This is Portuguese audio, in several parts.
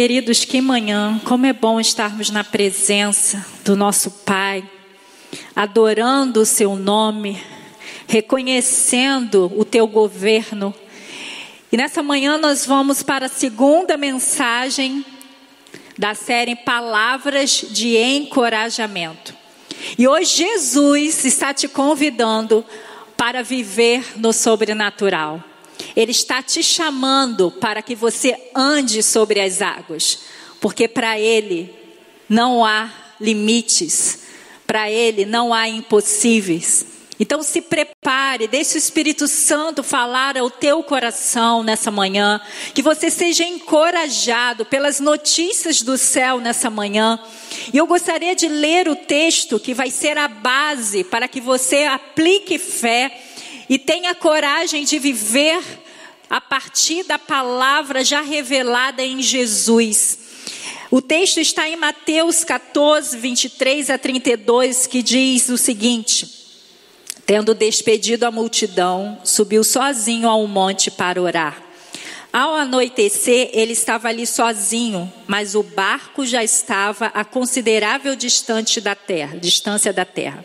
Queridos, que manhã, como é bom estarmos na presença do nosso Pai, adorando o Seu nome, reconhecendo o Teu governo. E nessa manhã nós vamos para a segunda mensagem da série Palavras de Encorajamento. E hoje Jesus está te convidando para viver no sobrenatural. Ele está te chamando para que você ande sobre as águas, porque para Ele não há limites, para Ele não há impossíveis. Então se prepare, deixe o Espírito Santo falar ao teu coração nessa manhã, que você seja encorajado pelas notícias do céu nessa manhã. E eu gostaria de ler o texto que vai ser a base para que você aplique fé e tenha coragem de viver a partir da palavra já revelada em Jesus. O texto está em Mateus 14, 23 a 32, que diz o seguinte: Tendo despedido a multidão, subiu sozinho ao monte para orar. Ao anoitecer, ele estava ali sozinho, mas o barco já estava a considerável distante da terra, distância da terra,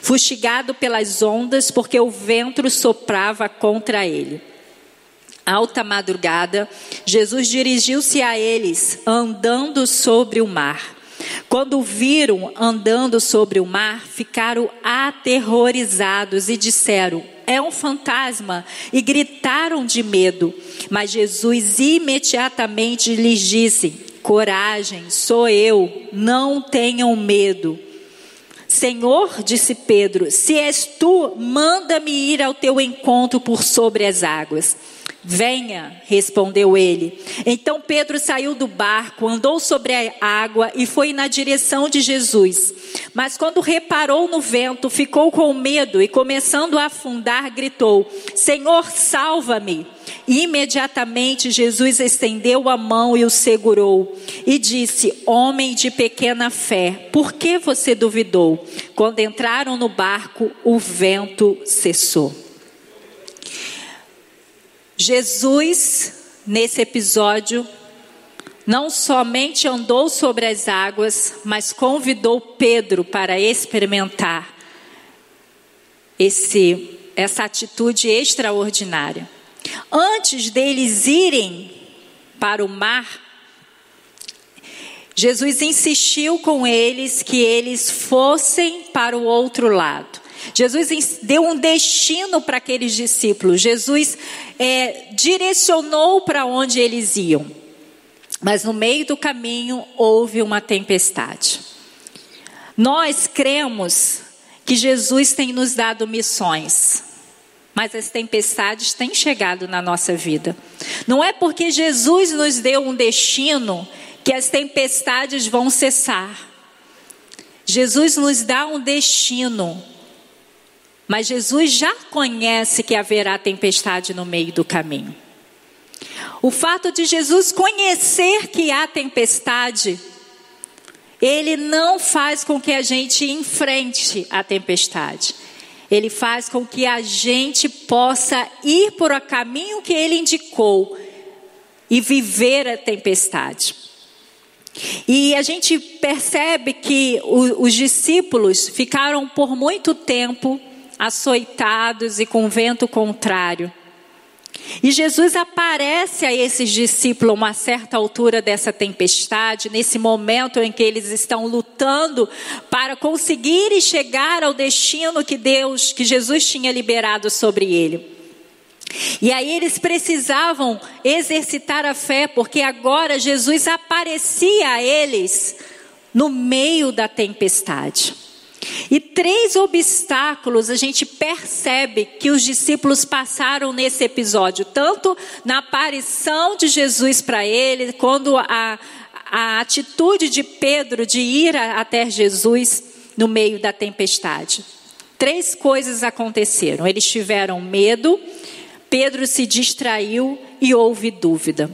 fustigado pelas ondas, porque o vento soprava contra ele. Alta madrugada, Jesus dirigiu-se a eles, andando sobre o mar. Quando viram andando sobre o mar, ficaram aterrorizados e disseram: É um fantasma, e gritaram de medo. Mas Jesus imediatamente lhes disse: Coragem, sou eu, não tenham medo. Senhor, disse Pedro, se és tu, manda-me ir ao teu encontro por sobre as águas. Venha, respondeu ele. Então Pedro saiu do barco, andou sobre a água e foi na direção de Jesus. Mas quando reparou no vento, ficou com medo e, começando a afundar, gritou: Senhor, salva-me. Imediatamente Jesus estendeu a mão e o segurou e disse: Homem de pequena fé, por que você duvidou? Quando entraram no barco, o vento cessou. Jesus, nesse episódio, não somente andou sobre as águas, mas convidou Pedro para experimentar esse, essa atitude extraordinária. Antes deles irem para o mar, Jesus insistiu com eles que eles fossem para o outro lado. Jesus deu um destino para aqueles discípulos. Jesus é, direcionou para onde eles iam. Mas no meio do caminho houve uma tempestade. Nós cremos que Jesus tem nos dado missões, mas as tempestades têm chegado na nossa vida. Não é porque Jesus nos deu um destino que as tempestades vão cessar. Jesus nos dá um destino mas Jesus já conhece que haverá tempestade no meio do caminho. O fato de Jesus conhecer que há tempestade, ele não faz com que a gente enfrente a tempestade. Ele faz com que a gente possa ir por o caminho que ele indicou e viver a tempestade. E a gente percebe que os discípulos ficaram por muito tempo açoitados e com vento contrário. E Jesus aparece a esses discípulos a uma certa altura dessa tempestade, nesse momento em que eles estão lutando para conseguirem chegar ao destino que Deus, que Jesus tinha liberado sobre ele. E aí eles precisavam exercitar a fé, porque agora Jesus aparecia a eles no meio da tempestade. E três obstáculos a gente percebe que os discípulos passaram nesse episódio, tanto na aparição de Jesus para eles, quando a, a atitude de Pedro de ir até Jesus no meio da tempestade. Três coisas aconteceram. Eles tiveram medo, Pedro se distraiu e houve dúvida.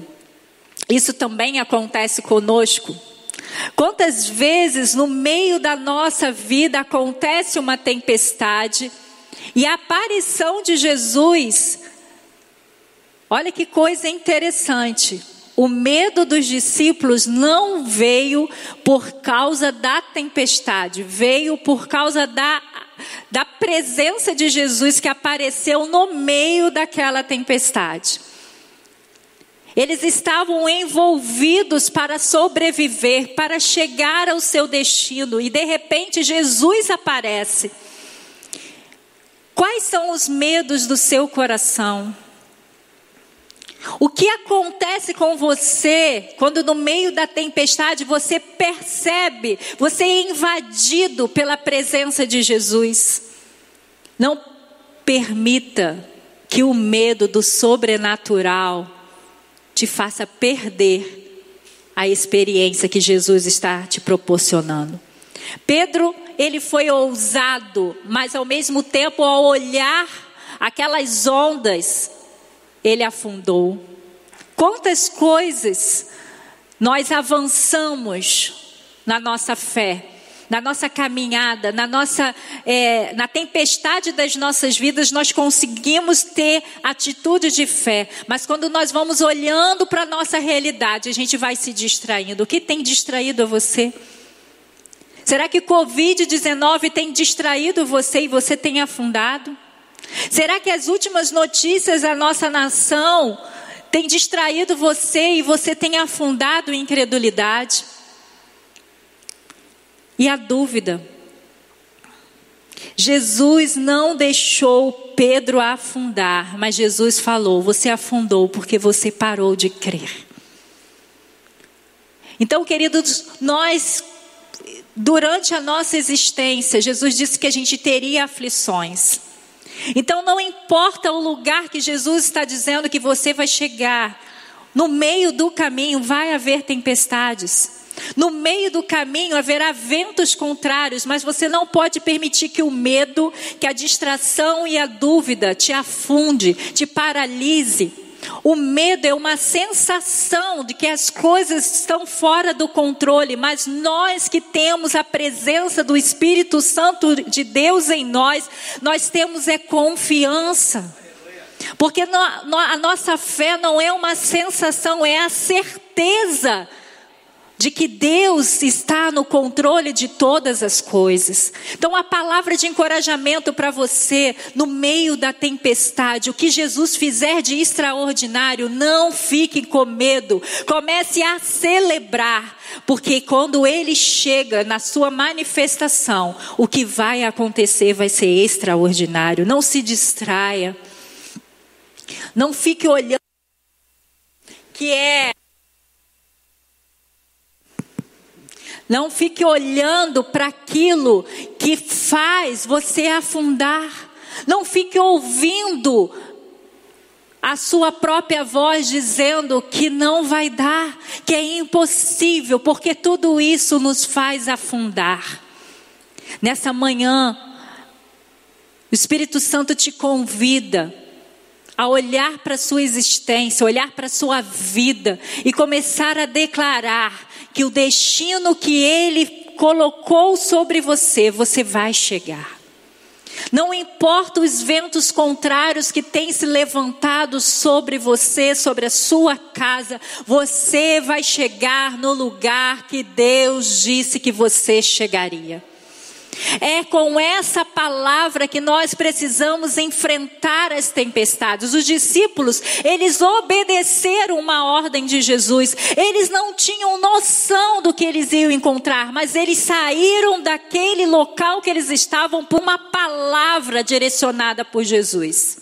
Isso também acontece conosco. Quantas vezes no meio da nossa vida acontece uma tempestade e a aparição de Jesus, olha que coisa interessante. o medo dos discípulos não veio por causa da tempestade, veio por causa da, da presença de Jesus que apareceu no meio daquela tempestade. Eles estavam envolvidos para sobreviver, para chegar ao seu destino, e de repente Jesus aparece. Quais são os medos do seu coração? O que acontece com você quando no meio da tempestade você percebe, você é invadido pela presença de Jesus? Não permita que o medo do sobrenatural te faça perder a experiência que Jesus está te proporcionando. Pedro, ele foi ousado, mas ao mesmo tempo, ao olhar aquelas ondas, ele afundou. Quantas coisas nós avançamos na nossa fé, na nossa caminhada, na nossa, é, na tempestade das nossas vidas, nós conseguimos ter atitude de fé. Mas quando nós vamos olhando para a nossa realidade, a gente vai se distraindo. O que tem distraído você? Será que Covid-19 tem distraído você e você tem afundado? Será que as últimas notícias da nossa nação têm distraído você e você tem afundado em incredulidade? E a dúvida. Jesus não deixou Pedro afundar, mas Jesus falou: Você afundou porque você parou de crer. Então, queridos, nós, durante a nossa existência, Jesus disse que a gente teria aflições. Então não importa o lugar que Jesus está dizendo que você vai chegar, no meio do caminho vai haver tempestades. No meio do caminho haverá ventos contrários, mas você não pode permitir que o medo, que a distração e a dúvida te afunde, te paralise. O medo é uma sensação de que as coisas estão fora do controle, mas nós que temos a presença do Espírito Santo de Deus em nós, nós temos é confiança. Porque a nossa fé não é uma sensação, é a certeza de que Deus está no controle de todas as coisas. Então, a palavra de encorajamento para você, no meio da tempestade, o que Jesus fizer de extraordinário, não fique com medo, comece a celebrar, porque quando ele chega na sua manifestação, o que vai acontecer vai ser extraordinário. Não se distraia, não fique olhando que é Não fique olhando para aquilo que faz você afundar. Não fique ouvindo a sua própria voz dizendo que não vai dar, que é impossível, porque tudo isso nos faz afundar. Nessa manhã, o Espírito Santo te convida a olhar para a sua existência, olhar para a sua vida e começar a declarar que o destino que Ele colocou sobre você, você vai chegar. Não importa os ventos contrários que têm se levantado sobre você, sobre a sua casa, você vai chegar no lugar que Deus disse que você chegaria. É com essa palavra que nós precisamos enfrentar as tempestades. Os discípulos, eles obedeceram uma ordem de Jesus. Eles não tinham noção do que eles iam encontrar, mas eles saíram daquele local que eles estavam por uma palavra direcionada por Jesus.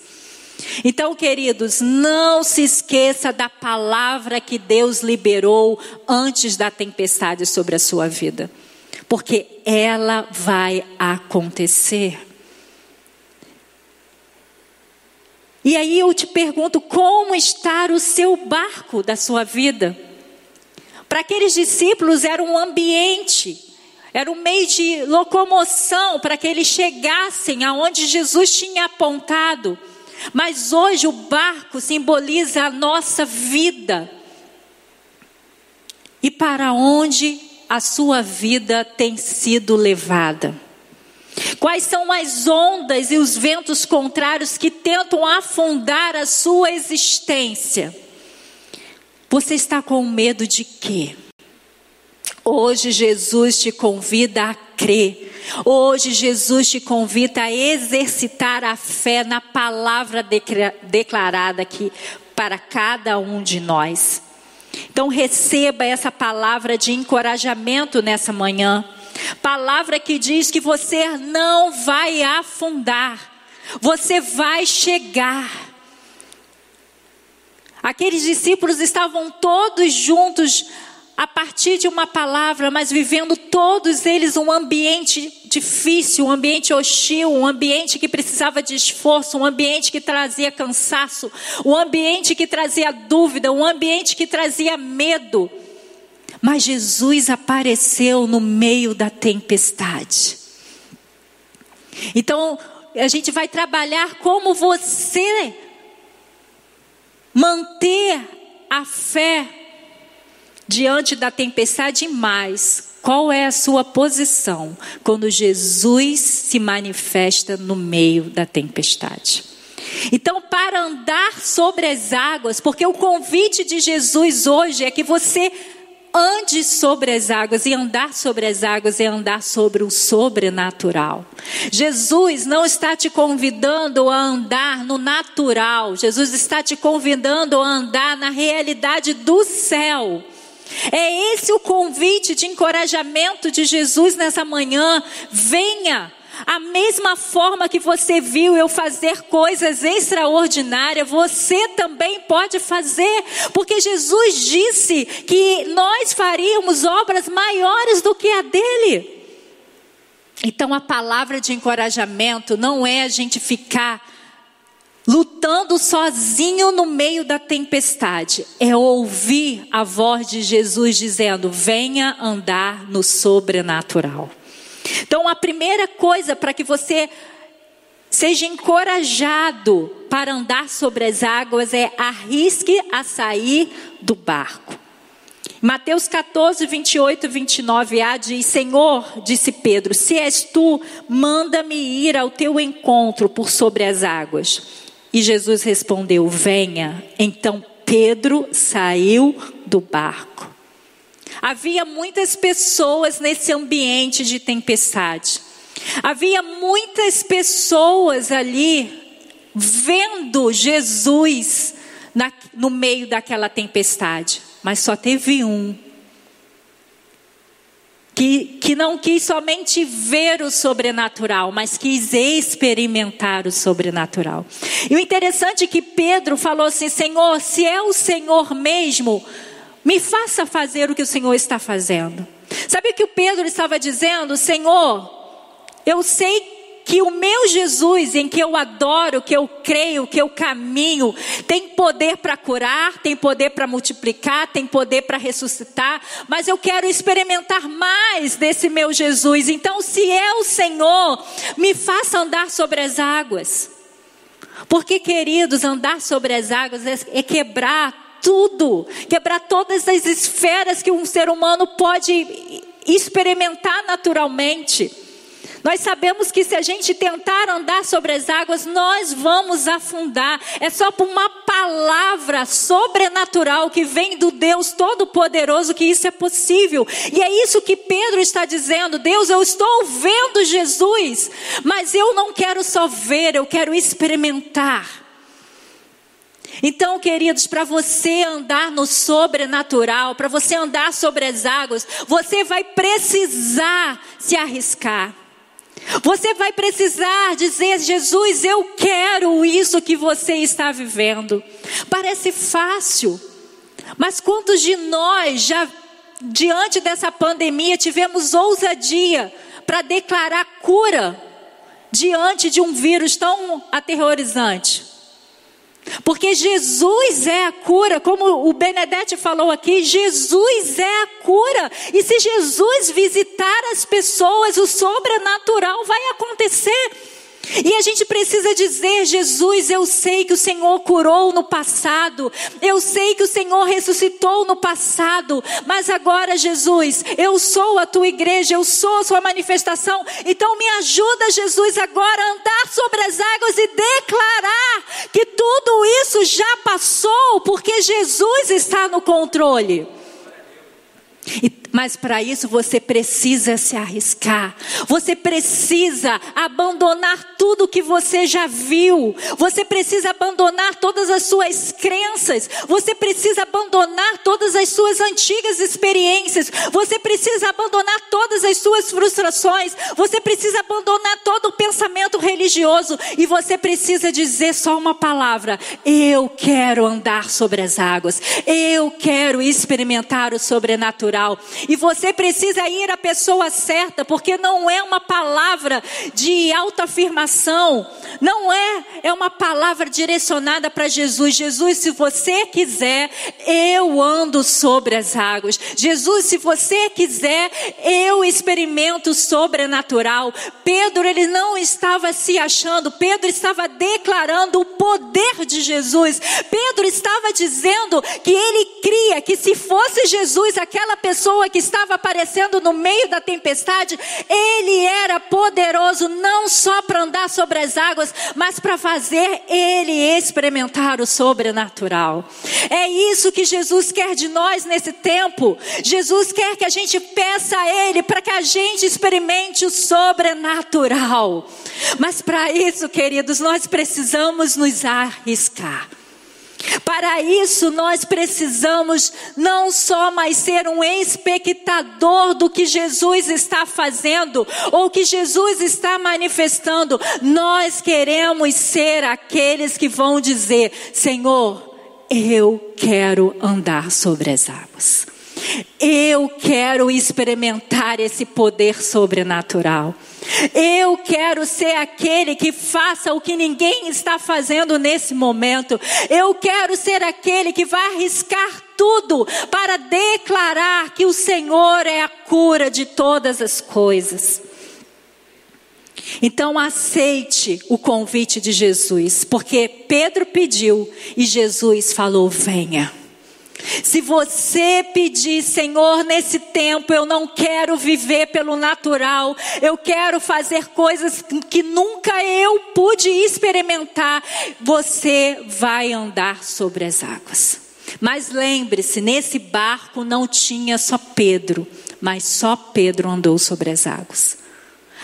Então, queridos, não se esqueça da palavra que Deus liberou antes da tempestade sobre a sua vida porque ela vai acontecer. E aí eu te pergunto: como está o seu barco da sua vida? Para aqueles discípulos era um ambiente, era um meio de locomoção para que eles chegassem aonde Jesus tinha apontado. Mas hoje o barco simboliza a nossa vida. E para onde a sua vida tem sido levada? Quais são as ondas e os ventos contrários que tentam afundar a sua existência? Você está com medo de quê? Hoje Jesus te convida a crer. Hoje Jesus te convida a exercitar a fé na palavra declarada aqui para cada um de nós. Então receba essa palavra de encorajamento nessa manhã. Palavra que diz que você não vai afundar. Você vai chegar. Aqueles discípulos estavam todos juntos a partir de uma palavra, mas vivendo todos eles um ambiente difícil, um ambiente hostil, um ambiente que precisava de esforço, um ambiente que trazia cansaço, um ambiente que trazia dúvida, um ambiente que trazia medo. Mas Jesus apareceu no meio da tempestade. Então, a gente vai trabalhar como você manter a fé diante da tempestade mais. Qual é a sua posição quando Jesus se manifesta no meio da tempestade? Então, para andar sobre as águas, porque o convite de Jesus hoje é que você ande sobre as águas, e andar sobre as águas é andar sobre o sobrenatural. Jesus não está te convidando a andar no natural, Jesus está te convidando a andar na realidade do céu. É esse o convite de encorajamento de Jesus nessa manhã. Venha a mesma forma que você viu eu fazer coisas extraordinárias, você também pode fazer, porque Jesus disse que nós faríamos obras maiores do que a dele. Então a palavra de encorajamento não é a gente ficar lutando sozinho no meio da tempestade, é ouvir a voz de Jesus dizendo: venha andar no sobrenatural. Então, a primeira coisa para que você seja encorajado para andar sobre as águas é arrisque a sair do barco. Mateus 14, 28 e 29a diz: Senhor, disse Pedro, se és tu, manda-me ir ao teu encontro por sobre as águas. E Jesus respondeu: Venha. Então Pedro saiu do barco. Havia muitas pessoas nesse ambiente de tempestade. Havia muitas pessoas ali vendo Jesus na, no meio daquela tempestade, mas só teve um que, que não quis somente ver o sobrenatural, mas quis experimentar o sobrenatural. E o interessante é que Pedro falou assim: Senhor, se é o Senhor mesmo, me faça fazer o que o Senhor está fazendo. Sabe o que o Pedro estava dizendo? Senhor, eu sei que o meu Jesus, em que eu adoro, que eu creio, que eu caminho, tem poder para curar, tem poder para multiplicar, tem poder para ressuscitar, mas eu quero experimentar mais desse meu Jesus. Então, se é o Senhor, me faça andar sobre as águas. Porque, queridos, andar sobre as águas é, é quebrar tudo, quebrar todas as esferas que um ser humano pode experimentar naturalmente. Nós sabemos que se a gente tentar andar sobre as águas, nós vamos afundar. É só por uma palavra sobrenatural que vem do Deus Todo-Poderoso que isso é possível. E é isso que Pedro está dizendo: Deus, eu estou vendo Jesus, mas eu não quero só ver, eu quero experimentar. Então, queridos, para você andar no sobrenatural, para você andar sobre as águas, você vai precisar se arriscar. Você vai precisar dizer: Jesus, eu quero isso que você está vivendo. Parece fácil, mas quantos de nós já, diante dessa pandemia, tivemos ousadia para declarar cura diante de um vírus tão aterrorizante? Porque Jesus é a cura, como o Benedetti falou aqui, Jesus é a cura. E se Jesus visitar as pessoas, o sobrenatural vai acontecer. E a gente precisa dizer: Jesus, eu sei que o Senhor curou no passado, eu sei que o Senhor ressuscitou no passado, mas agora, Jesus, eu sou a tua igreja, eu sou a sua manifestação, então me ajuda, Jesus, agora a andar sobre as águas e declarar que tudo isso já passou porque Jesus está no controle. E mas para isso você precisa se arriscar. Você precisa abandonar tudo que você já viu. Você precisa abandonar todas as suas crenças. Você precisa abandonar todas as suas antigas experiências. Você precisa abandonar todas as suas frustrações. Você precisa abandonar todo o pensamento religioso e você precisa dizer só uma palavra: eu quero andar sobre as águas. Eu quero experimentar o sobrenatural. E você precisa ir à pessoa certa, porque não é uma palavra de autoafirmação, não é, é uma palavra direcionada para Jesus. Jesus, se você quiser, eu ando sobre as águas. Jesus, se você quiser, eu experimento sobrenatural. Pedro, ele não estava se achando, Pedro estava declarando o poder de Jesus. Pedro estava dizendo que ele cria que se fosse Jesus, aquela pessoa que estava aparecendo no meio da tempestade, ele era poderoso não só para andar sobre as águas, mas para fazer ele experimentar o sobrenatural. É isso que Jesus quer de nós nesse tempo. Jesus quer que a gente peça a ele para que a gente experimente o sobrenatural. Mas para isso, queridos, nós precisamos nos arriscar. Para isso, nós precisamos não só mais ser um espectador do que Jesus está fazendo ou que Jesus está manifestando, nós queremos ser aqueles que vão dizer: Senhor, eu quero andar sobre as águas. Eu quero experimentar esse poder sobrenatural. Eu quero ser aquele que faça o que ninguém está fazendo nesse momento. Eu quero ser aquele que vai arriscar tudo para declarar que o Senhor é a cura de todas as coisas. Então aceite o convite de Jesus, porque Pedro pediu e Jesus falou: venha. Se você pedir, Senhor, nesse tempo eu não quero viver pelo natural, eu quero fazer coisas que nunca eu pude experimentar, você vai andar sobre as águas. Mas lembre-se, nesse barco não tinha só Pedro, mas só Pedro andou sobre as águas.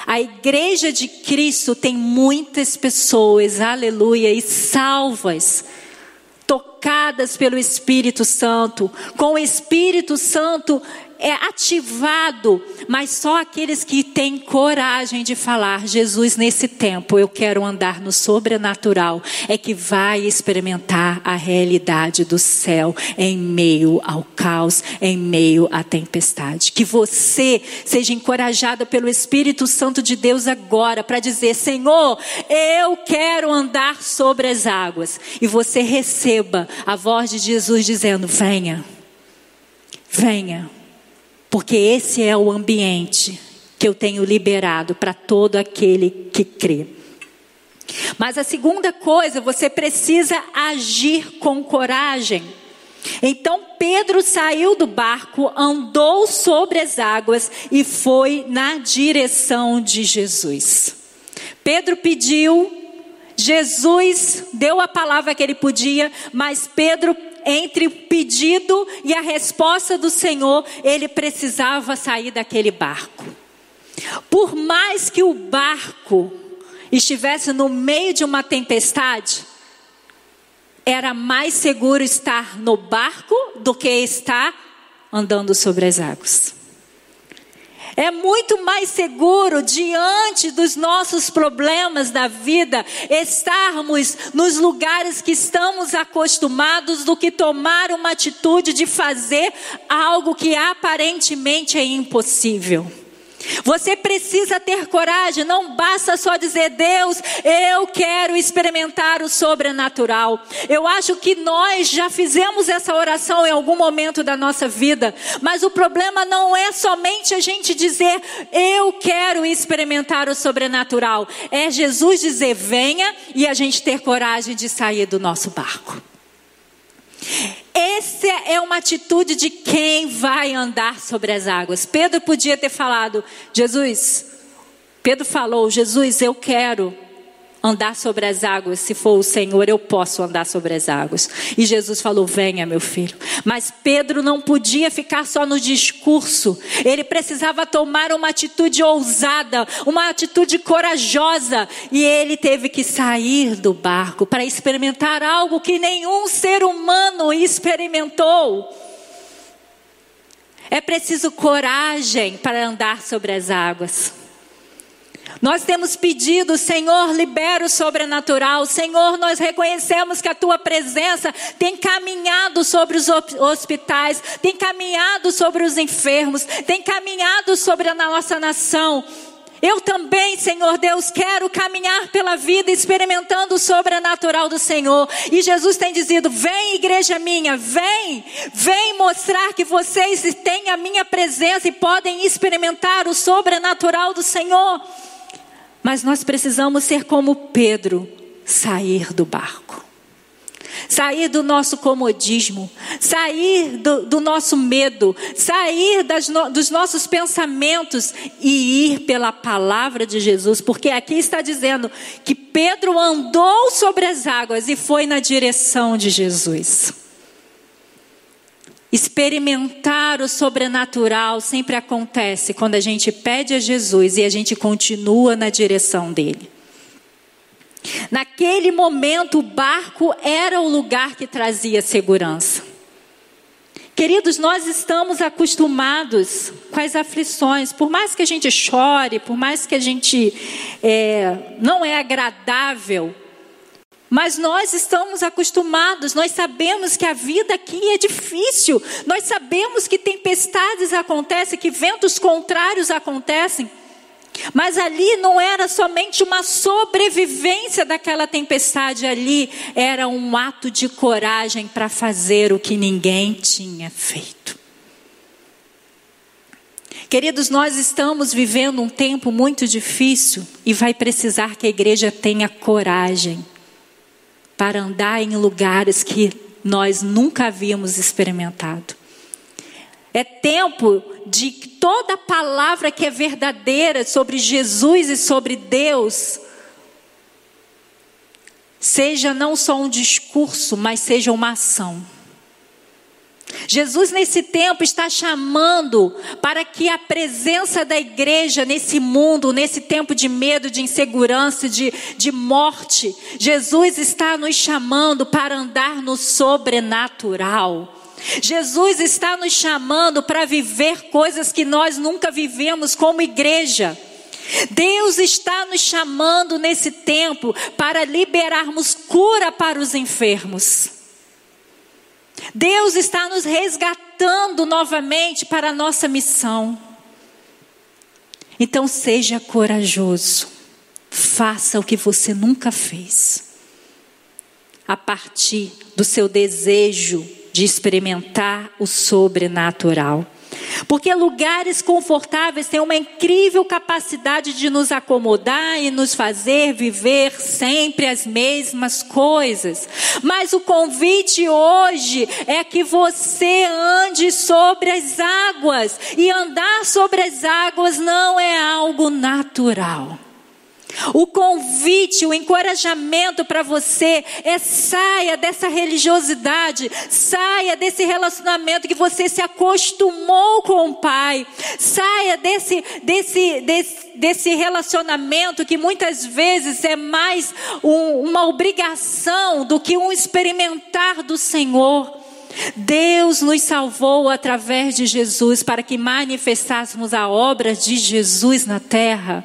A igreja de Cristo tem muitas pessoas, aleluia, e salvas tocadas pelo Espírito Santo, com o Espírito Santo é ativado, mas só aqueles que têm coragem de falar, Jesus, nesse tempo eu quero andar no sobrenatural, é que vai experimentar a realidade do céu em meio ao caos, em meio à tempestade. Que você seja encorajada pelo Espírito Santo de Deus agora para dizer: Senhor, eu quero andar sobre as águas. E você receba a voz de Jesus dizendo: Venha, venha porque esse é o ambiente que eu tenho liberado para todo aquele que crê. Mas a segunda coisa, você precisa agir com coragem. Então Pedro saiu do barco, andou sobre as águas e foi na direção de Jesus. Pedro pediu, Jesus deu a palavra que ele podia, mas Pedro entre o pedido e a resposta do Senhor, ele precisava sair daquele barco. Por mais que o barco estivesse no meio de uma tempestade, era mais seguro estar no barco do que estar andando sobre as águas. É muito mais seguro diante dos nossos problemas da vida estarmos nos lugares que estamos acostumados do que tomar uma atitude de fazer algo que aparentemente é impossível. Você precisa ter coragem, não basta só dizer, Deus, eu quero experimentar o sobrenatural. Eu acho que nós já fizemos essa oração em algum momento da nossa vida, mas o problema não é somente a gente dizer, eu quero experimentar o sobrenatural. É Jesus dizer, venha e a gente ter coragem de sair do nosso barco. Essa é uma atitude de quem vai andar sobre as águas. Pedro podia ter falado, Jesus, Pedro falou, Jesus, eu quero andar sobre as águas, se for o Senhor, eu posso andar sobre as águas. E Jesus falou: Venha, meu filho. Mas Pedro não podia ficar só no discurso, ele precisava tomar uma atitude ousada, uma atitude corajosa, e ele teve que sair do barco para experimentar algo que nenhum ser humano experimentou. É preciso coragem para andar sobre as águas. Nós temos pedido, Senhor, libera o sobrenatural. Senhor, nós reconhecemos que a tua presença tem caminhado sobre os hospitais, tem caminhado sobre os enfermos, tem caminhado sobre a nossa nação. Eu também, Senhor Deus, quero caminhar pela vida experimentando o sobrenatural do Senhor. E Jesus tem dizido: vem, igreja minha, vem, vem mostrar que vocês têm a minha presença e podem experimentar o sobrenatural do Senhor. Mas nós precisamos ser como Pedro, sair do barco sair do nosso comodismo, sair do, do nosso medo, sair no, dos nossos pensamentos e ir pela palavra de Jesus, porque aqui está dizendo que Pedro andou sobre as águas e foi na direção de Jesus. Experimentar o sobrenatural sempre acontece quando a gente pede a Jesus e a gente continua na direção dele. Naquele momento, o barco era o lugar que trazia segurança. Queridos, nós estamos acostumados com as aflições, por mais que a gente chore, por mais que a gente é, não é agradável, mas nós estamos acostumados, nós sabemos que a vida aqui é difícil, nós sabemos que tempestades acontecem, que ventos contrários acontecem. Mas ali não era somente uma sobrevivência daquela tempestade, ali era um ato de coragem para fazer o que ninguém tinha feito. Queridos, nós estamos vivendo um tempo muito difícil e vai precisar que a igreja tenha coragem para andar em lugares que nós nunca havíamos experimentado. É tempo de toda palavra que é verdadeira sobre Jesus e sobre Deus seja não só um discurso, mas seja uma ação. Jesus, nesse tempo, está chamando para que a presença da igreja nesse mundo, nesse tempo de medo, de insegurança, de, de morte, Jesus está nos chamando para andar no sobrenatural. Jesus está nos chamando para viver coisas que nós nunca vivemos como igreja. Deus está nos chamando nesse tempo para liberarmos cura para os enfermos. Deus está nos resgatando novamente para a nossa missão. Então seja corajoso. Faça o que você nunca fez. A partir do seu desejo de experimentar o sobrenatural. Porque lugares confortáveis têm uma incrível capacidade de nos acomodar e nos fazer viver sempre as mesmas coisas. Mas o convite hoje é que você ande sobre as águas. E andar sobre as águas não é algo natural. O convite, o encorajamento para você é saia dessa religiosidade, saia desse relacionamento que você se acostumou com o Pai, saia desse, desse, desse, desse relacionamento que muitas vezes é mais um, uma obrigação do que um experimentar do Senhor. Deus nos salvou através de Jesus para que manifestássemos a obra de Jesus na terra.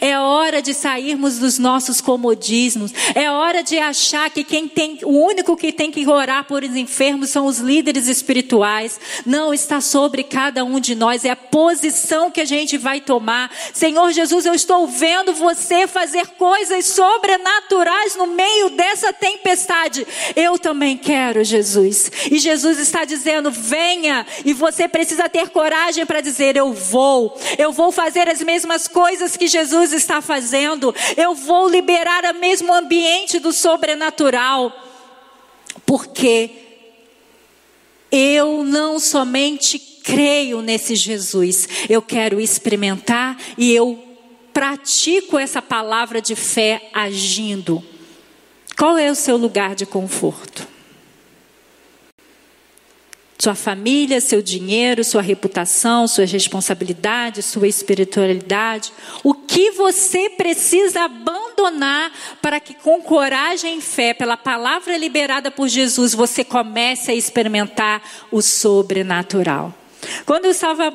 É hora de sairmos dos nossos comodismos. É hora de achar que quem tem, o único que tem que orar por os enfermos são os líderes espirituais. Não está sobre cada um de nós. É a posição que a gente vai tomar. Senhor Jesus, eu estou vendo você fazer coisas sobrenaturais no meio dessa tempestade. Eu também quero, Jesus. E Jesus está dizendo: venha. E você precisa ter coragem para dizer: eu vou. Eu vou fazer as mesmas coisas que Jesus Jesus está fazendo. Eu vou liberar o mesmo ambiente do sobrenatural. Porque eu não somente creio nesse Jesus, eu quero experimentar e eu pratico essa palavra de fé agindo? Qual é o seu lugar de conforto? Sua família, seu dinheiro, sua reputação, suas responsabilidades, sua espiritualidade. O que você precisa abandonar para que, com coragem e fé, pela palavra liberada por Jesus, você comece a experimentar o sobrenatural? Quando eu estava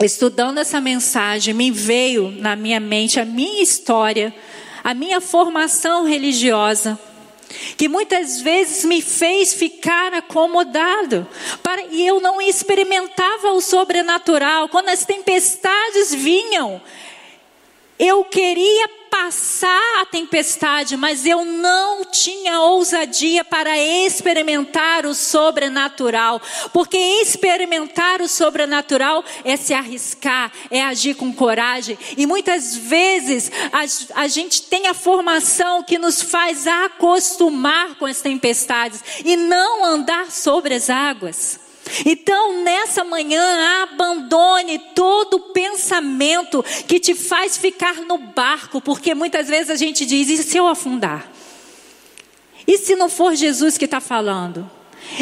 estudando essa mensagem, me veio na minha mente a minha história, a minha formação religiosa que muitas vezes me fez ficar acomodado, para, e eu não experimentava o sobrenatural. Quando as tempestades vinham, eu queria passar a tempestade, mas eu não tinha ousadia para experimentar o sobrenatural, porque experimentar o sobrenatural é se arriscar, é agir com coragem, e muitas vezes a, a gente tem a formação que nos faz acostumar com as tempestades e não andar sobre as águas. Então, nessa manhã, abandone todo pensamento que te faz ficar no barco, porque muitas vezes a gente diz: e se eu afundar? E se não for Jesus que está falando?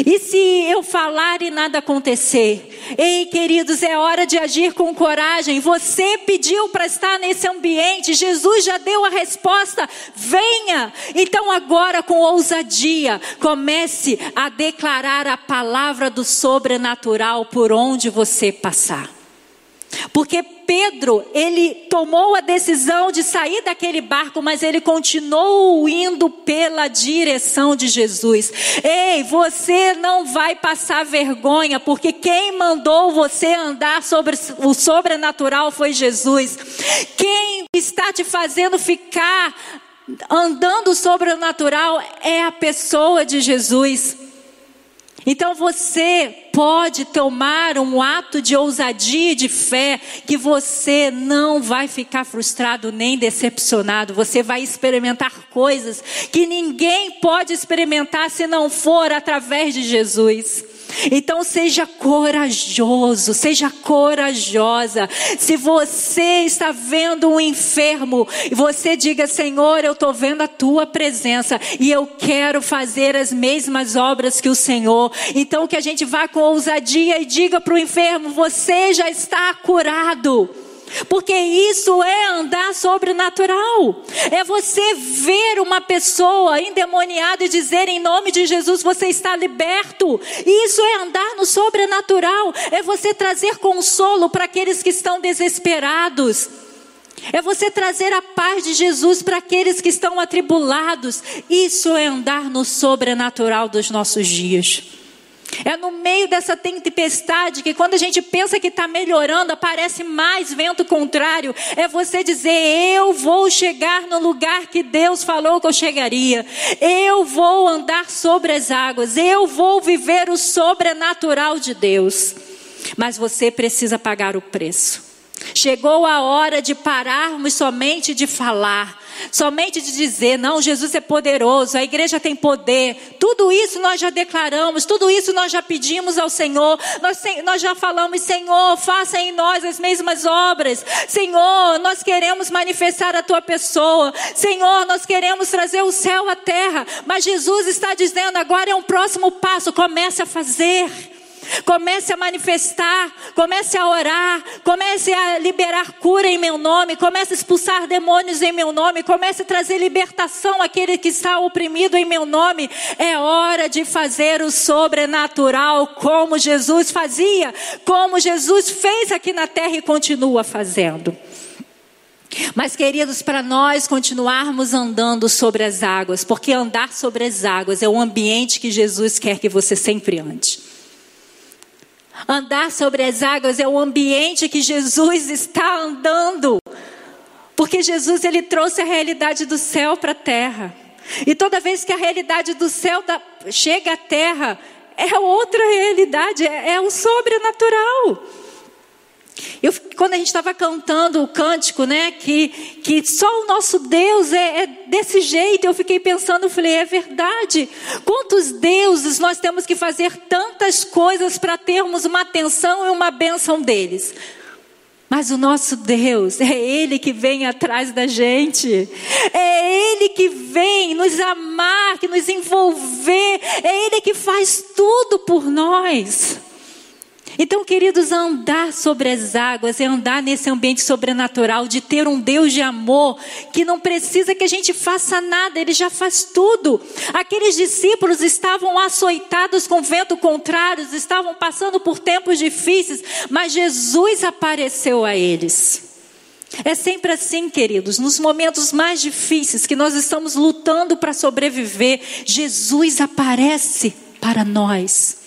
E se eu falar e nada acontecer? Ei, queridos, é hora de agir com coragem. Você pediu para estar nesse ambiente, Jesus já deu a resposta: venha. Então, agora, com ousadia, comece a declarar a palavra do sobrenatural por onde você passar. Porque Pedro, ele tomou a decisão de sair daquele barco, mas ele continuou indo pela direção de Jesus. Ei, você não vai passar vergonha, porque quem mandou você andar sobre o sobrenatural foi Jesus. Quem está te fazendo ficar andando sobrenatural é a pessoa de Jesus. Então você pode tomar um ato de ousadia e de fé que você não vai ficar frustrado nem decepcionado. Você vai experimentar coisas que ninguém pode experimentar se não for através de Jesus. Então seja corajoso, seja corajosa. Se você está vendo um enfermo, você diga: Senhor, eu estou vendo a tua presença e eu quero fazer as mesmas obras que o Senhor. Então que a gente vá com ousadia e diga para o enfermo: Você já está curado. Porque isso é andar sobrenatural. É você ver uma pessoa endemoniada e dizer em nome de Jesus você está liberto. Isso é andar no sobrenatural. É você trazer consolo para aqueles que estão desesperados. É você trazer a paz de Jesus para aqueles que estão atribulados. Isso é andar no sobrenatural dos nossos dias. É no meio dessa tempestade que quando a gente pensa que está melhorando, aparece mais vento contrário. É você dizer: Eu vou chegar no lugar que Deus falou que eu chegaria. Eu vou andar sobre as águas. Eu vou viver o sobrenatural de Deus. Mas você precisa pagar o preço. Chegou a hora de pararmos somente de falar Somente de dizer, não, Jesus é poderoso, a igreja tem poder. Tudo isso nós já declaramos, tudo isso nós já pedimos ao Senhor. Nós, nós já falamos, Senhor, faça em nós as mesmas obras. Senhor, nós queremos manifestar a tua pessoa. Senhor, nós queremos trazer o céu à terra. Mas Jesus está dizendo, agora é um próximo passo, comece a fazer. Comece a manifestar, comece a orar, comece a liberar cura em meu nome, comece a expulsar demônios em meu nome, comece a trazer libertação àquele que está oprimido em meu nome. É hora de fazer o sobrenatural como Jesus fazia, como Jesus fez aqui na terra e continua fazendo. Mas, queridos, para nós continuarmos andando sobre as águas, porque andar sobre as águas é o ambiente que Jesus quer que você sempre ande. Andar sobre as águas é o ambiente que Jesus está andando. Porque Jesus ele trouxe a realidade do céu para a terra. E toda vez que a realidade do céu da, chega à terra, é outra realidade, é, é o sobrenatural. Eu, quando a gente estava cantando o cântico, né, que, que só o nosso Deus é, é desse jeito, eu fiquei pensando, falei, é verdade. Quantos deuses nós temos que fazer tantas coisas para termos uma atenção e uma bênção deles? Mas o nosso Deus, é Ele que vem atrás da gente, é Ele que vem nos amar, que nos envolver, é Ele que faz tudo por nós. Então, queridos, andar sobre as águas é andar nesse ambiente sobrenatural, de ter um Deus de amor que não precisa que a gente faça nada, Ele já faz tudo. Aqueles discípulos estavam açoitados com vento contrário, estavam passando por tempos difíceis, mas Jesus apareceu a eles. É sempre assim, queridos, nos momentos mais difíceis que nós estamos lutando para sobreviver, Jesus aparece para nós.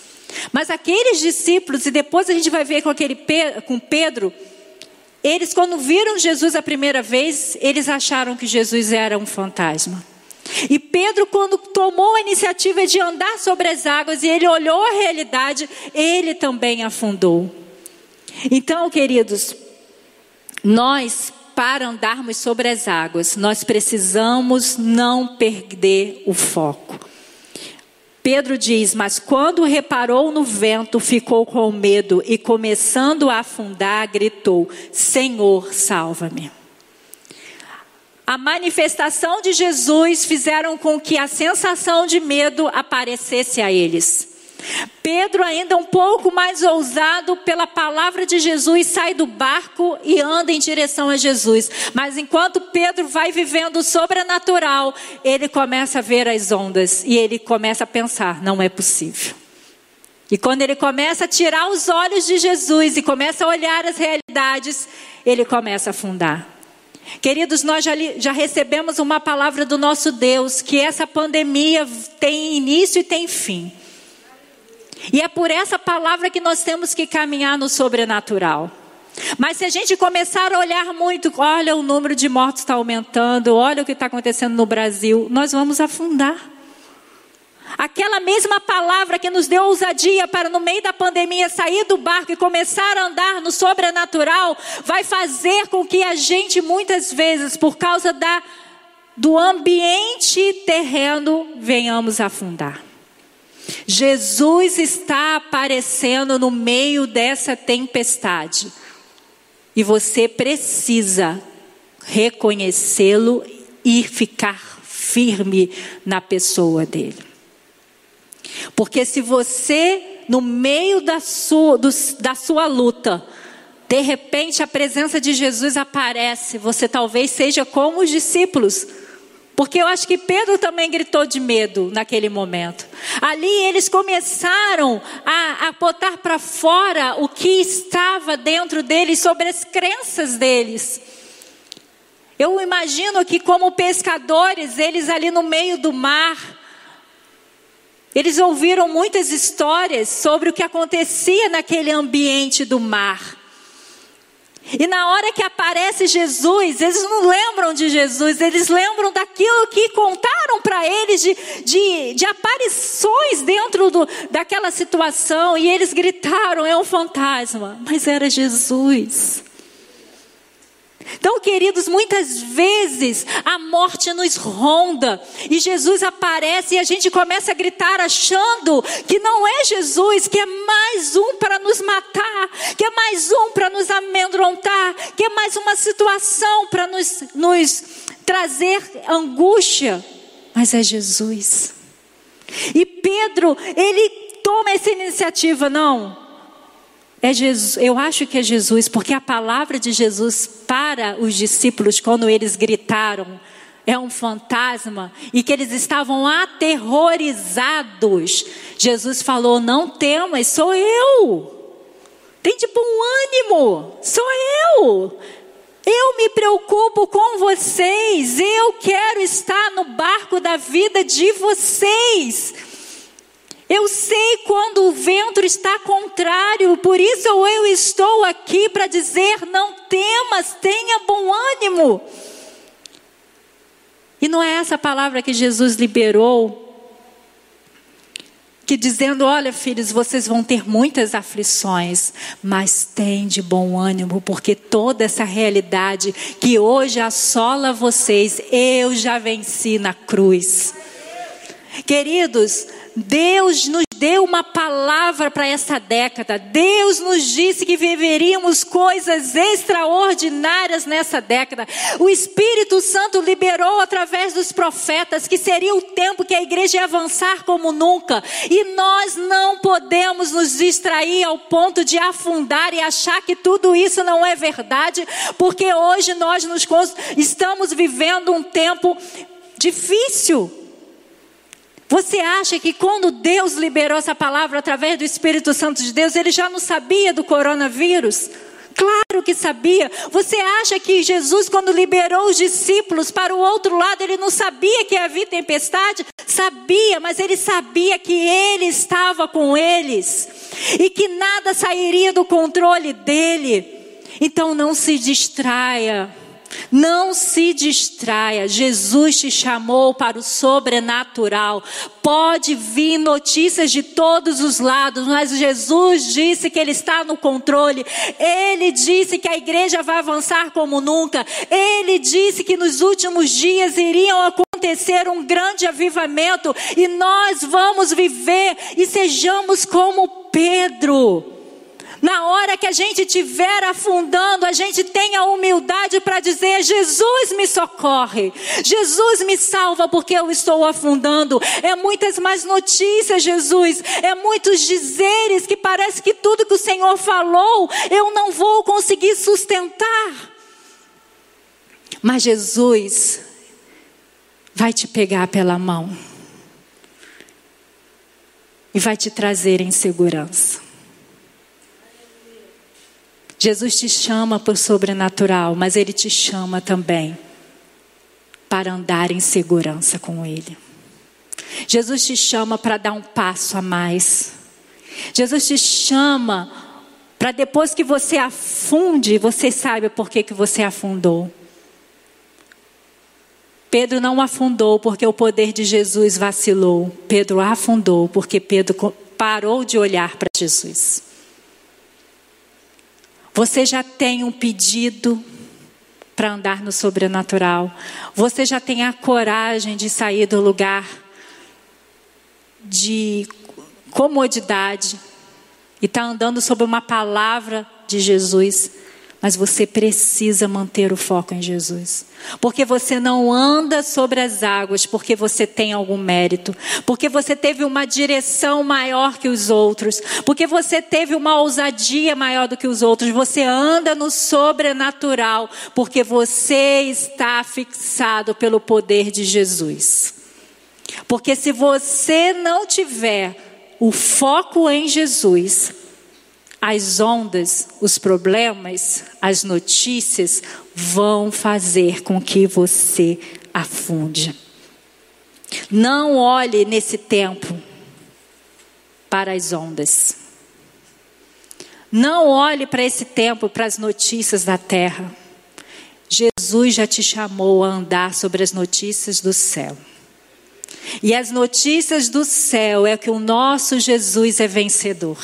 Mas aqueles discípulos, e depois a gente vai ver com, aquele, com Pedro, eles quando viram Jesus a primeira vez, eles acharam que Jesus era um fantasma. E Pedro, quando tomou a iniciativa de andar sobre as águas e ele olhou a realidade, ele também afundou. Então, queridos, nós, para andarmos sobre as águas, nós precisamos não perder o foco. Pedro diz: Mas quando reparou no vento, ficou com medo e, começando a afundar, gritou: Senhor, salva-me. A manifestação de Jesus fizeram com que a sensação de medo aparecesse a eles. Pedro, ainda um pouco mais ousado pela palavra de Jesus, sai do barco e anda em direção a Jesus. Mas enquanto Pedro vai vivendo o sobrenatural, ele começa a ver as ondas e ele começa a pensar: não é possível. E quando ele começa a tirar os olhos de Jesus e começa a olhar as realidades, ele começa a afundar. Queridos, nós já, já, recebemos uma palavra do nosso Deus que essa pandemia tem início e tem fim. E é por essa palavra que nós temos que caminhar no sobrenatural. Mas se a gente começar a olhar muito, olha o número de mortos está aumentando, olha o que está acontecendo no Brasil, nós vamos afundar. Aquela mesma palavra que nos deu ousadia para no meio da pandemia sair do barco e começar a andar no sobrenatural, vai fazer com que a gente muitas vezes, por causa da, do ambiente terreno, venhamos afundar. Jesus está aparecendo no meio dessa tempestade. E você precisa reconhecê-lo e ficar firme na pessoa dele. Porque se você, no meio da sua, do, da sua luta, de repente a presença de Jesus aparece, você talvez seja como os discípulos porque eu acho que Pedro também gritou de medo naquele momento. Ali eles começaram a, a botar para fora o que estava dentro deles sobre as crenças deles. Eu imagino que, como pescadores, eles ali no meio do mar, eles ouviram muitas histórias sobre o que acontecia naquele ambiente do mar. E na hora que aparece Jesus, eles não lembram de Jesus, eles lembram daquilo que contaram para eles de, de, de, aparições dentro do, daquela situação. E eles gritaram: é um fantasma. Mas era Jesus. Então, queridos, muitas vezes a morte nos ronda e Jesus aparece e a gente começa a gritar achando que não é Jesus, que é mais um para nos matar, que é mais um para nos amedrontar, que é mais uma situação para nos, nos trazer angústia. Mas é Jesus. E Pedro, ele toma essa iniciativa, não. É Jesus, eu acho que é Jesus, porque a palavra de Jesus para os discípulos, quando eles gritaram, é um fantasma, e que eles estavam aterrorizados. Jesus falou: Não temas, sou eu. Tem de bom ânimo, sou eu. Eu me preocupo com vocês, eu quero estar no barco da vida de vocês. Eu sei quando o vento está contrário, por isso eu estou aqui para dizer: não temas, tenha bom ânimo. E não é essa palavra que Jesus liberou, que dizendo: olha, filhos, vocês vão ter muitas aflições, mas tem de bom ânimo, porque toda essa realidade que hoje assola vocês, eu já venci na cruz. Queridos, Deus nos deu uma palavra para essa década. Deus nos disse que viveríamos coisas extraordinárias nessa década. O Espírito Santo liberou através dos profetas que seria o tempo que a igreja ia avançar como nunca. E nós não podemos nos distrair ao ponto de afundar e achar que tudo isso não é verdade, porque hoje nós nos estamos vivendo um tempo difícil. Você acha que quando Deus liberou essa palavra através do Espírito Santo de Deus, ele já não sabia do coronavírus? Claro que sabia. Você acha que Jesus, quando liberou os discípulos para o outro lado, ele não sabia que havia tempestade? Sabia, mas ele sabia que ele estava com eles e que nada sairia do controle dele. Então não se distraia. Não se distraia. Jesus te chamou para o sobrenatural. Pode vir notícias de todos os lados, mas Jesus disse que Ele está no controle. Ele disse que a igreja vai avançar como nunca. Ele disse que nos últimos dias iriam acontecer um grande avivamento e nós vamos viver e sejamos como Pedro. Na hora que a gente estiver afundando, a gente tenha humildade para dizer: Jesus me socorre, Jesus me salva porque eu estou afundando. É muitas mais notícias, Jesus, é muitos dizeres que parece que tudo que o Senhor falou eu não vou conseguir sustentar. Mas Jesus vai te pegar pela mão e vai te trazer em segurança. Jesus te chama o sobrenatural, mas Ele te chama também para andar em segurança com Ele. Jesus te chama para dar um passo a mais. Jesus te chama para depois que você afunde, você saiba por que, que você afundou. Pedro não afundou porque o poder de Jesus vacilou. Pedro afundou porque Pedro parou de olhar para Jesus. Você já tem um pedido para andar no sobrenatural. Você já tem a coragem de sair do lugar de comodidade e está andando sobre uma palavra de Jesus. Mas você precisa manter o foco em Jesus. Porque você não anda sobre as águas porque você tem algum mérito. Porque você teve uma direção maior que os outros. Porque você teve uma ousadia maior do que os outros. Você anda no sobrenatural porque você está fixado pelo poder de Jesus. Porque se você não tiver o foco em Jesus, as ondas, os problemas, as notícias vão fazer com que você afunde. Não olhe nesse tempo para as ondas. Não olhe para esse tempo, para as notícias da terra. Jesus já te chamou a andar sobre as notícias do céu. E as notícias do céu é que o nosso Jesus é vencedor.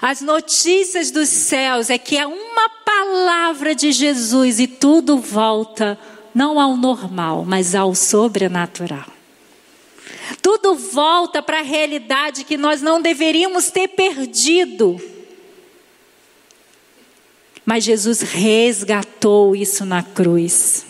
As notícias dos céus é que é uma palavra de Jesus e tudo volta não ao normal, mas ao sobrenatural. Tudo volta para a realidade que nós não deveríamos ter perdido. Mas Jesus resgatou isso na cruz.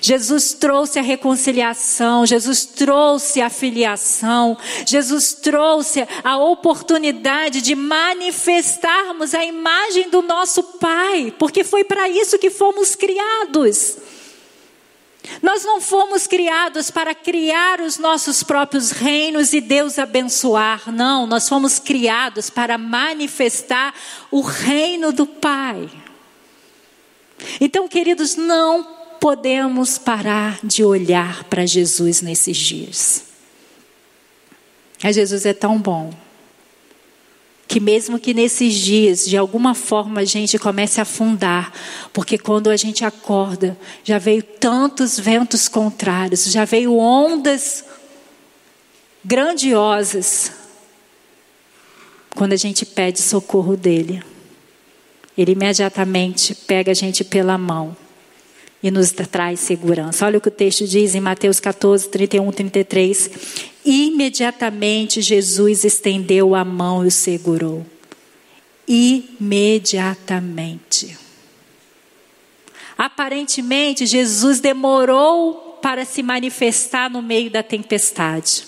Jesus trouxe a reconciliação, Jesus trouxe a filiação, Jesus trouxe a oportunidade de manifestarmos a imagem do nosso Pai, porque foi para isso que fomos criados. Nós não fomos criados para criar os nossos próprios reinos e Deus abençoar, não, nós fomos criados para manifestar o reino do Pai. Então, queridos, não podemos parar de olhar para Jesus nesses dias. A Jesus é tão bom que mesmo que nesses dias, de alguma forma, a gente comece a afundar, porque quando a gente acorda, já veio tantos ventos contrários, já veio ondas grandiosas. Quando a gente pede socorro dele, ele imediatamente pega a gente pela mão e nos traz segurança. Olha o que o texto diz em Mateus 14, 31, 33. Imediatamente Jesus estendeu a mão e o segurou. Imediatamente. Aparentemente, Jesus demorou para se manifestar no meio da tempestade.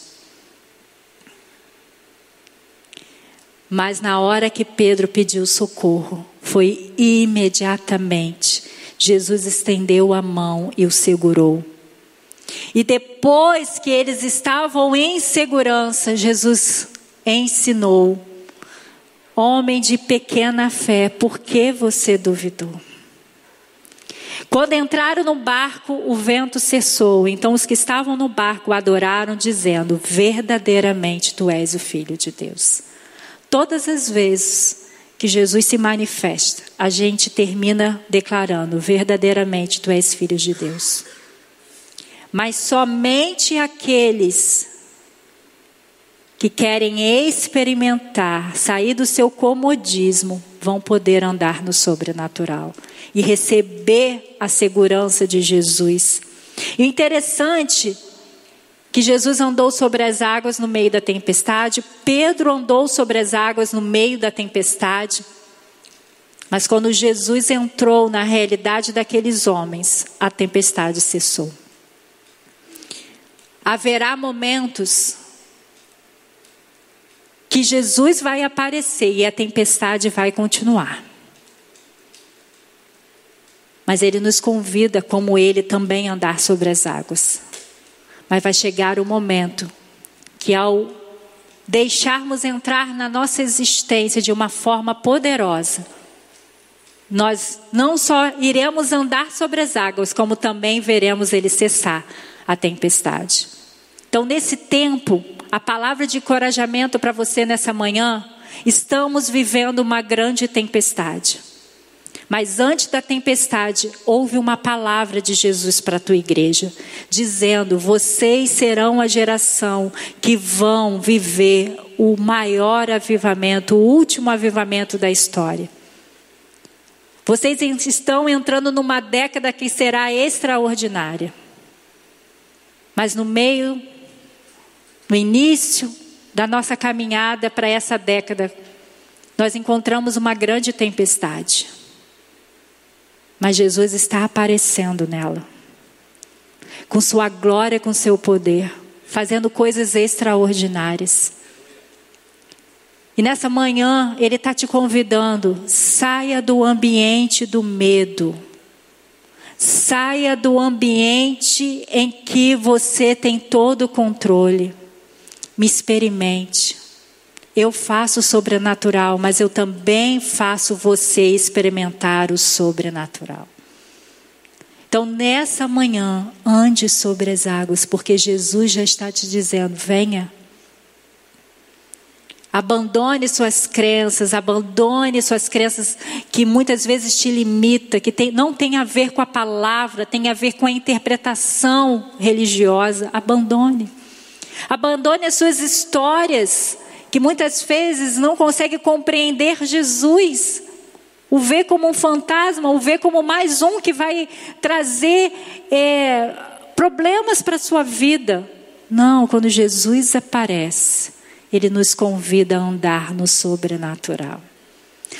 Mas na hora que Pedro pediu socorro, foi imediatamente. Jesus estendeu a mão e o segurou. E depois que eles estavam em segurança, Jesus ensinou: Homem de pequena fé, por que você duvidou? Quando entraram no barco, o vento cessou. Então os que estavam no barco adoraram, dizendo: Verdadeiramente tu és o Filho de Deus. Todas as vezes que Jesus se manifesta, a gente termina declarando: verdadeiramente tu és filho de Deus. Mas somente aqueles que querem experimentar, sair do seu comodismo, vão poder andar no sobrenatural e receber a segurança de Jesus. E interessante que Jesus andou sobre as águas no meio da tempestade, Pedro andou sobre as águas no meio da tempestade. Mas quando Jesus entrou na realidade daqueles homens, a tempestade cessou. Haverá momentos que Jesus vai aparecer e a tempestade vai continuar. Mas ele nos convida, como ele, também andar sobre as águas. Mas vai chegar o momento que, ao deixarmos entrar na nossa existência de uma forma poderosa, nós não só iremos andar sobre as águas, como também veremos ele cessar a tempestade. Então, nesse tempo, a palavra de encorajamento para você nessa manhã, estamos vivendo uma grande tempestade. Mas antes da tempestade, houve uma palavra de Jesus para a tua igreja, dizendo: vocês serão a geração que vão viver o maior avivamento, o último avivamento da história. Vocês estão entrando numa década que será extraordinária. Mas no meio, no início da nossa caminhada para essa década, nós encontramos uma grande tempestade. Mas Jesus está aparecendo nela, com sua glória, com seu poder, fazendo coisas extraordinárias. E nessa manhã, Ele está te convidando, saia do ambiente do medo. Saia do ambiente em que você tem todo o controle. Me experimente. Eu faço o sobrenatural, mas eu também faço você experimentar o sobrenatural. Então, nessa manhã, ande sobre as águas, porque Jesus já está te dizendo: venha. Abandone suas crenças, abandone suas crenças que muitas vezes te limita, que tem, não tem a ver com a palavra, tem a ver com a interpretação religiosa. Abandone. Abandone as suas histórias que muitas vezes não consegue compreender Jesus, o vê como um fantasma, o vê como mais um que vai trazer é, problemas para a sua vida. Não, quando Jesus aparece, ele nos convida a andar no sobrenatural.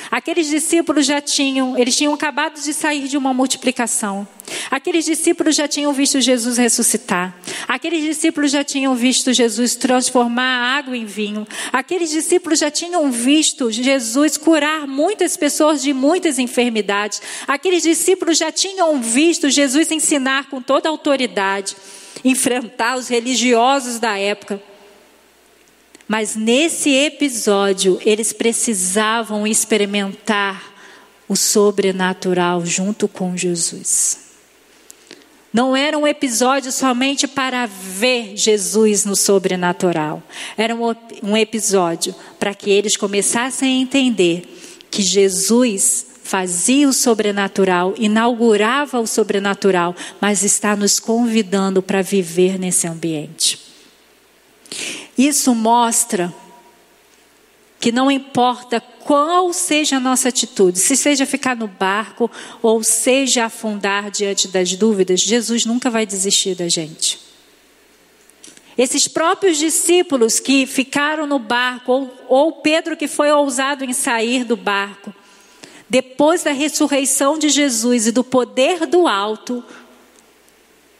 Aqueles discípulos já tinham, eles tinham acabado de sair de uma multiplicação. Aqueles discípulos já tinham visto Jesus ressuscitar. Aqueles discípulos já tinham visto Jesus transformar água em vinho. Aqueles discípulos já tinham visto Jesus curar muitas pessoas de muitas enfermidades. Aqueles discípulos já tinham visto Jesus ensinar com toda autoridade, enfrentar os religiosos da época. Mas nesse episódio, eles precisavam experimentar o sobrenatural junto com Jesus. Não era um episódio somente para ver Jesus no sobrenatural. Era um, um episódio para que eles começassem a entender que Jesus fazia o sobrenatural, inaugurava o sobrenatural, mas está nos convidando para viver nesse ambiente. Isso mostra que não importa qual seja a nossa atitude, se seja ficar no barco ou seja afundar diante das dúvidas, Jesus nunca vai desistir da gente. Esses próprios discípulos que ficaram no barco, ou, ou Pedro que foi ousado em sair do barco, depois da ressurreição de Jesus e do poder do alto,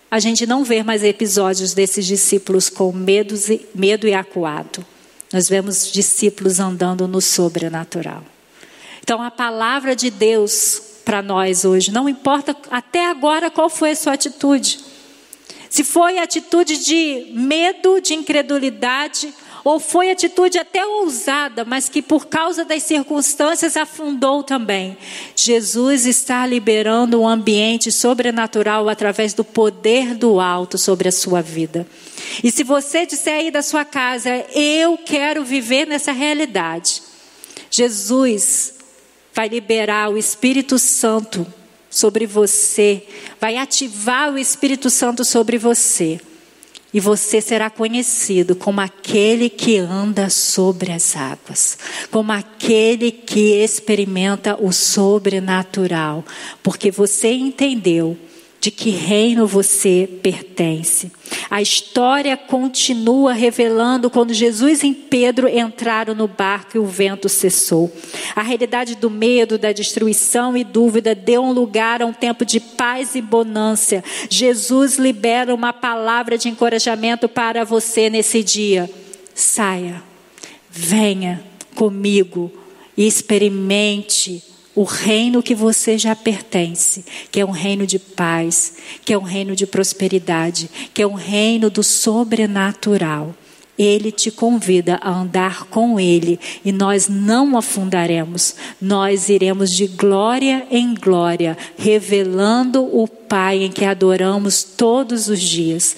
a gente não vê mais episódios desses discípulos com medo, medo e acuado. Nós vemos discípulos andando no sobrenatural. Então, a palavra de Deus para nós hoje, não importa até agora qual foi a sua atitude. Se foi atitude de medo, de incredulidade, ou foi atitude até ousada, mas que por causa das circunstâncias afundou também. Jesus está liberando um ambiente sobrenatural através do poder do alto sobre a sua vida. E se você disser aí da sua casa, eu quero viver nessa realidade, Jesus vai liberar o Espírito Santo sobre você, vai ativar o Espírito Santo sobre você. E você será conhecido como aquele que anda sobre as águas, como aquele que experimenta o sobrenatural, porque você entendeu de que reino você pertence. A história continua revelando quando Jesus e Pedro entraram no barco e o vento cessou. A realidade do medo, da destruição e dúvida deu um lugar a um tempo de paz e bonança. Jesus libera uma palavra de encorajamento para você nesse dia. Saia, venha comigo e experimente o reino que você já pertence, que é um reino de paz, que é um reino de prosperidade, que é um reino do sobrenatural. Ele te convida a andar com Ele e nós não afundaremos, nós iremos de glória em glória, revelando o Pai em que adoramos todos os dias.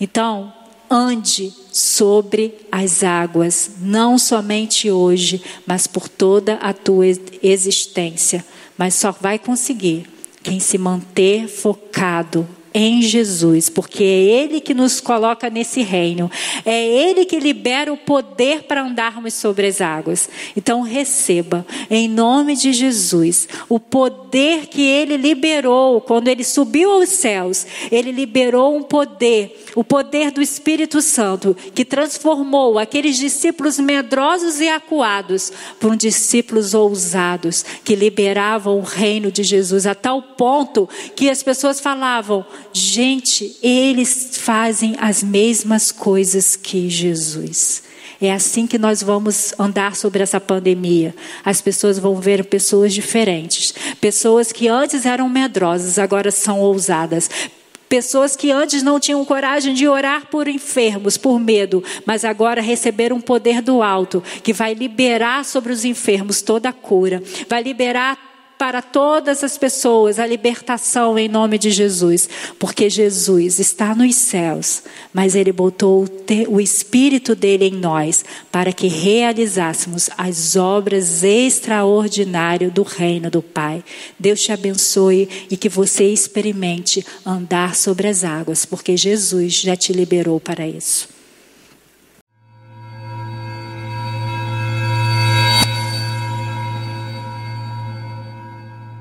Então, ande sobre as águas, não somente hoje, mas por toda a tua existência. Mas só vai conseguir quem se manter focado em Jesus, porque é Ele que nos coloca nesse reino, é Ele que libera o poder para andarmos sobre as águas. Então receba, em nome de Jesus, o poder que Ele liberou quando Ele subiu aos céus. Ele liberou um poder, o poder do Espírito Santo, que transformou aqueles discípulos medrosos e acuados por discípulos ousados, que liberavam o reino de Jesus a tal ponto que as pessoas falavam: Gente, eles fazem as mesmas coisas que Jesus. É assim que nós vamos andar sobre essa pandemia. As pessoas vão ver pessoas diferentes. Pessoas que antes eram medrosas, agora são ousadas. Pessoas que antes não tinham coragem de orar por enfermos, por medo, mas agora receberam um poder do alto, que vai liberar sobre os enfermos toda a cura, vai liberar para todas as pessoas a libertação em nome de Jesus, porque Jesus está nos céus, mas Ele botou o Espírito dele em nós para que realizássemos as obras extraordinárias do reino do Pai. Deus te abençoe e que você experimente andar sobre as águas, porque Jesus já te liberou para isso.